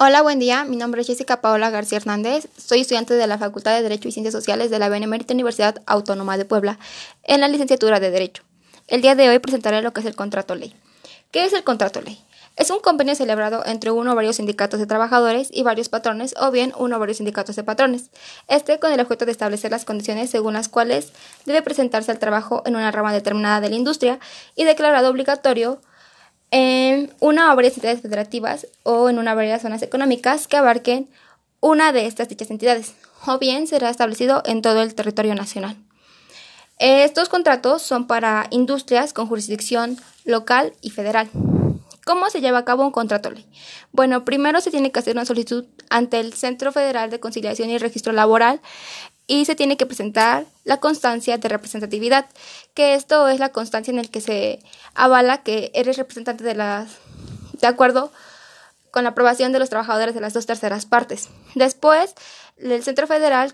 Hola, buen día. Mi nombre es Jessica Paola García Hernández. Soy estudiante de la Facultad de Derecho y Ciencias Sociales de la Benemérita Universidad Autónoma de Puebla en la licenciatura de Derecho. El día de hoy presentaré lo que es el contrato ley. ¿Qué es el contrato ley? Es un convenio celebrado entre uno o varios sindicatos de trabajadores y varios patrones o bien uno o varios sindicatos de patrones. Este con el objeto de establecer las condiciones según las cuales debe presentarse el trabajo en una rama determinada de la industria y declarado obligatorio en una o varias entidades federativas o en una varias zonas económicas que abarquen una de estas dichas entidades, o bien será establecido en todo el territorio nacional. Estos contratos son para industrias con jurisdicción local y federal. ¿Cómo se lleva a cabo un contrato ley? Bueno, primero se tiene que hacer una solicitud ante el Centro Federal de Conciliación y Registro Laboral y se tiene que presentar la constancia de representatividad, que esto es la constancia en el que se avala que eres representante de las de acuerdo con la aprobación de los trabajadores de las dos terceras partes. Después, el Centro Federal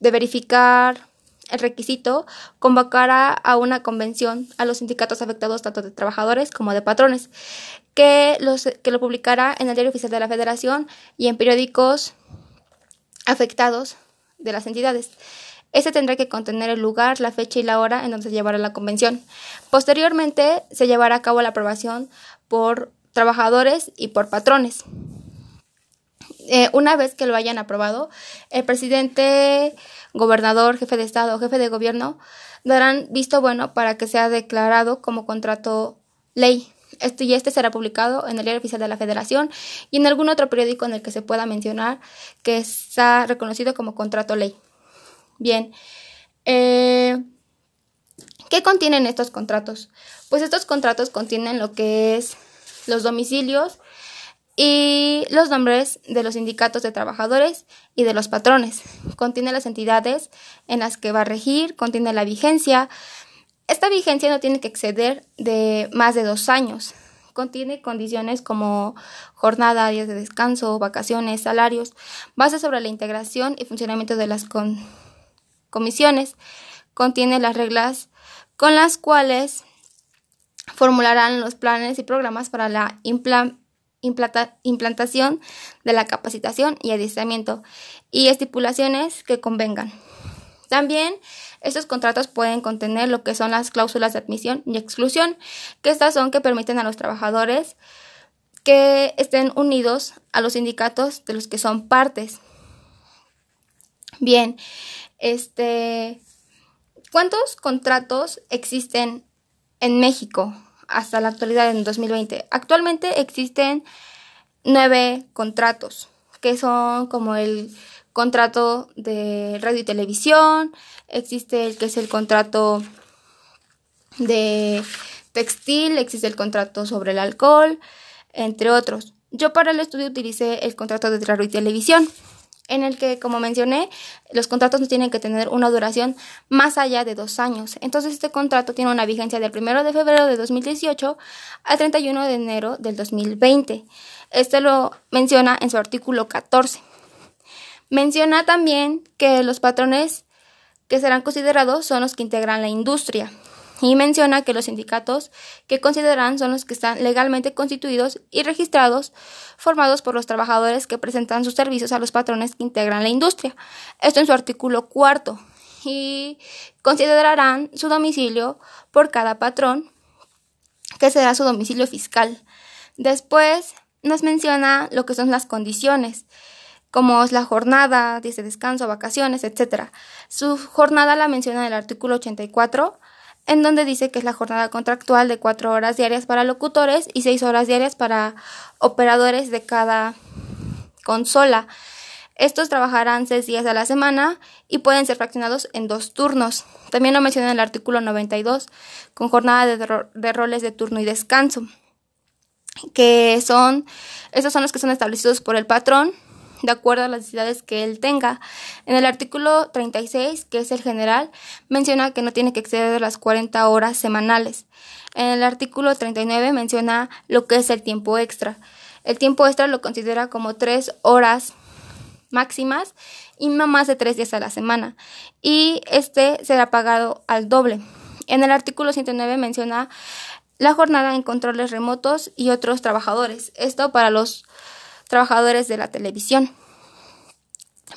de verificar el requisito convocará a una convención a los sindicatos afectados tanto de trabajadores como de patrones, que, los, que lo publicará en el diario oficial de la Federación y en periódicos afectados de las entidades. Este tendrá que contener el lugar, la fecha y la hora en donde se llevará la convención. Posteriormente se llevará a cabo la aprobación por trabajadores y por patrones. Eh, una vez que lo hayan aprobado, el presidente, gobernador, jefe de Estado o jefe de gobierno darán visto bueno para que sea declarado como contrato ley. Este, y este será publicado en el diario oficial de la Federación y en algún otro periódico en el que se pueda mencionar que está reconocido como contrato ley. Bien, eh, ¿qué contienen estos contratos? Pues estos contratos contienen lo que es los domicilios y los nombres de los sindicatos de trabajadores y de los patrones. Contiene las entidades en las que va a regir, contiene la vigencia, esta vigencia no tiene que exceder de más de dos años. Contiene condiciones como jornada, días de descanso, vacaciones, salarios, bases sobre la integración y funcionamiento de las comisiones. Contiene las reglas con las cuales formularán los planes y programas para la implantación de la capacitación y adiestramiento y estipulaciones que convengan. También estos contratos pueden contener lo que son las cláusulas de admisión y exclusión, que estas son que permiten a los trabajadores que estén unidos a los sindicatos de los que son partes. Bien, este, ¿cuántos contratos existen en México hasta la actualidad en 2020? Actualmente existen nueve contratos, que son como el contrato de radio y televisión, existe el que es el contrato de textil, existe el contrato sobre el alcohol, entre otros. Yo para el estudio utilicé el contrato de radio y televisión, en el que, como mencioné, los contratos no tienen que tener una duración más allá de dos años. Entonces, este contrato tiene una vigencia del 1 de febrero de 2018 al 31 de enero del 2020. Este lo menciona en su artículo 14. Menciona también que los patrones que serán considerados son los que integran la industria. Y menciona que los sindicatos que consideran son los que están legalmente constituidos y registrados, formados por los trabajadores que presentan sus servicios a los patrones que integran la industria. Esto en su artículo cuarto. Y considerarán su domicilio por cada patrón, que será su domicilio fiscal. Después nos menciona lo que son las condiciones como es la jornada, días de descanso, vacaciones, etc. Su jornada la menciona en el artículo 84, en donde dice que es la jornada contractual de cuatro horas diarias para locutores y seis horas diarias para operadores de cada consola. Estos trabajarán seis días a la semana y pueden ser fraccionados en dos turnos. También lo menciona en el artículo 92, con jornada de, de roles de turno y descanso, que son, esos son los que son establecidos por el patrón de acuerdo a las necesidades que él tenga. En el artículo 36, que es el general, menciona que no tiene que exceder las 40 horas semanales. En el artículo 39 menciona lo que es el tiempo extra. El tiempo extra lo considera como 3 horas máximas y no más de 3 días a la semana. Y este será pagado al doble. En el artículo 109 menciona la jornada en controles remotos y otros trabajadores. Esto para los trabajadores de la televisión.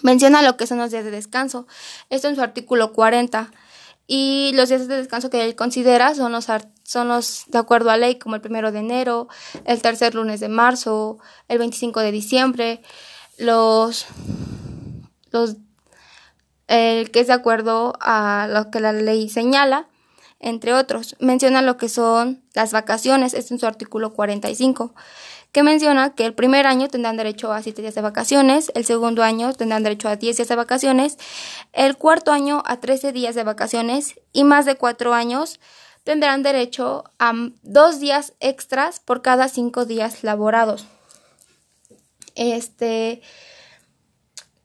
Menciona lo que son los días de descanso. Esto en su artículo 40. Y los días de descanso que él considera son los, son los de acuerdo a ley, como el primero de enero, el tercer lunes de marzo, el 25 de diciembre, los, los el que es de acuerdo a lo que la ley señala, entre otros. Menciona lo que son las vacaciones, esto en su artículo 45, que menciona que el primer año tendrán derecho a 7 días de vacaciones, el segundo año tendrán derecho a 10 días de vacaciones, el cuarto año a 13 días de vacaciones y más de 4 años tendrán derecho a 2 días extras por cada 5 días laborados. Este,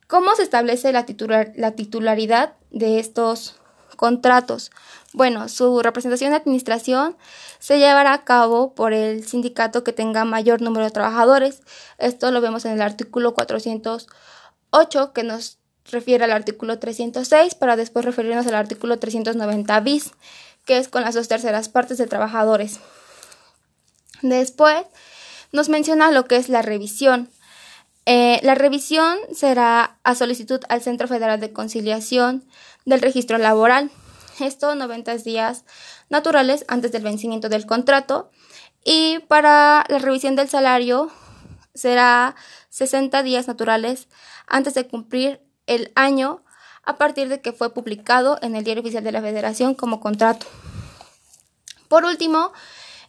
¿Cómo se establece la, la titularidad de estos contratos? Bueno, su representación de administración se llevará a cabo por el sindicato que tenga mayor número de trabajadores. Esto lo vemos en el artículo 408 que nos refiere al artículo 306 para después referirnos al artículo 390 bis, que es con las dos terceras partes de trabajadores. Después nos menciona lo que es la revisión. Eh, la revisión será a solicitud al Centro Federal de Conciliación del Registro Laboral. Esto 90 días naturales antes del vencimiento del contrato. Y para la revisión del salario será 60 días naturales antes de cumplir el año a partir de que fue publicado en el Diario Oficial de la Federación como contrato. Por último,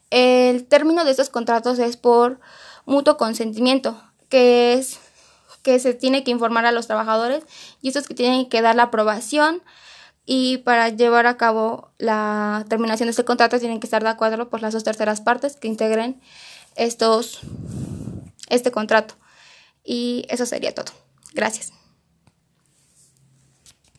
el término de estos contratos es por mutuo consentimiento, que es que se tiene que informar a los trabajadores y estos que tienen que dar la aprobación y para llevar a cabo la terminación de este contrato tienen que estar de acuerdo por las dos terceras partes que integren estos este contrato. Y eso sería todo. Gracias.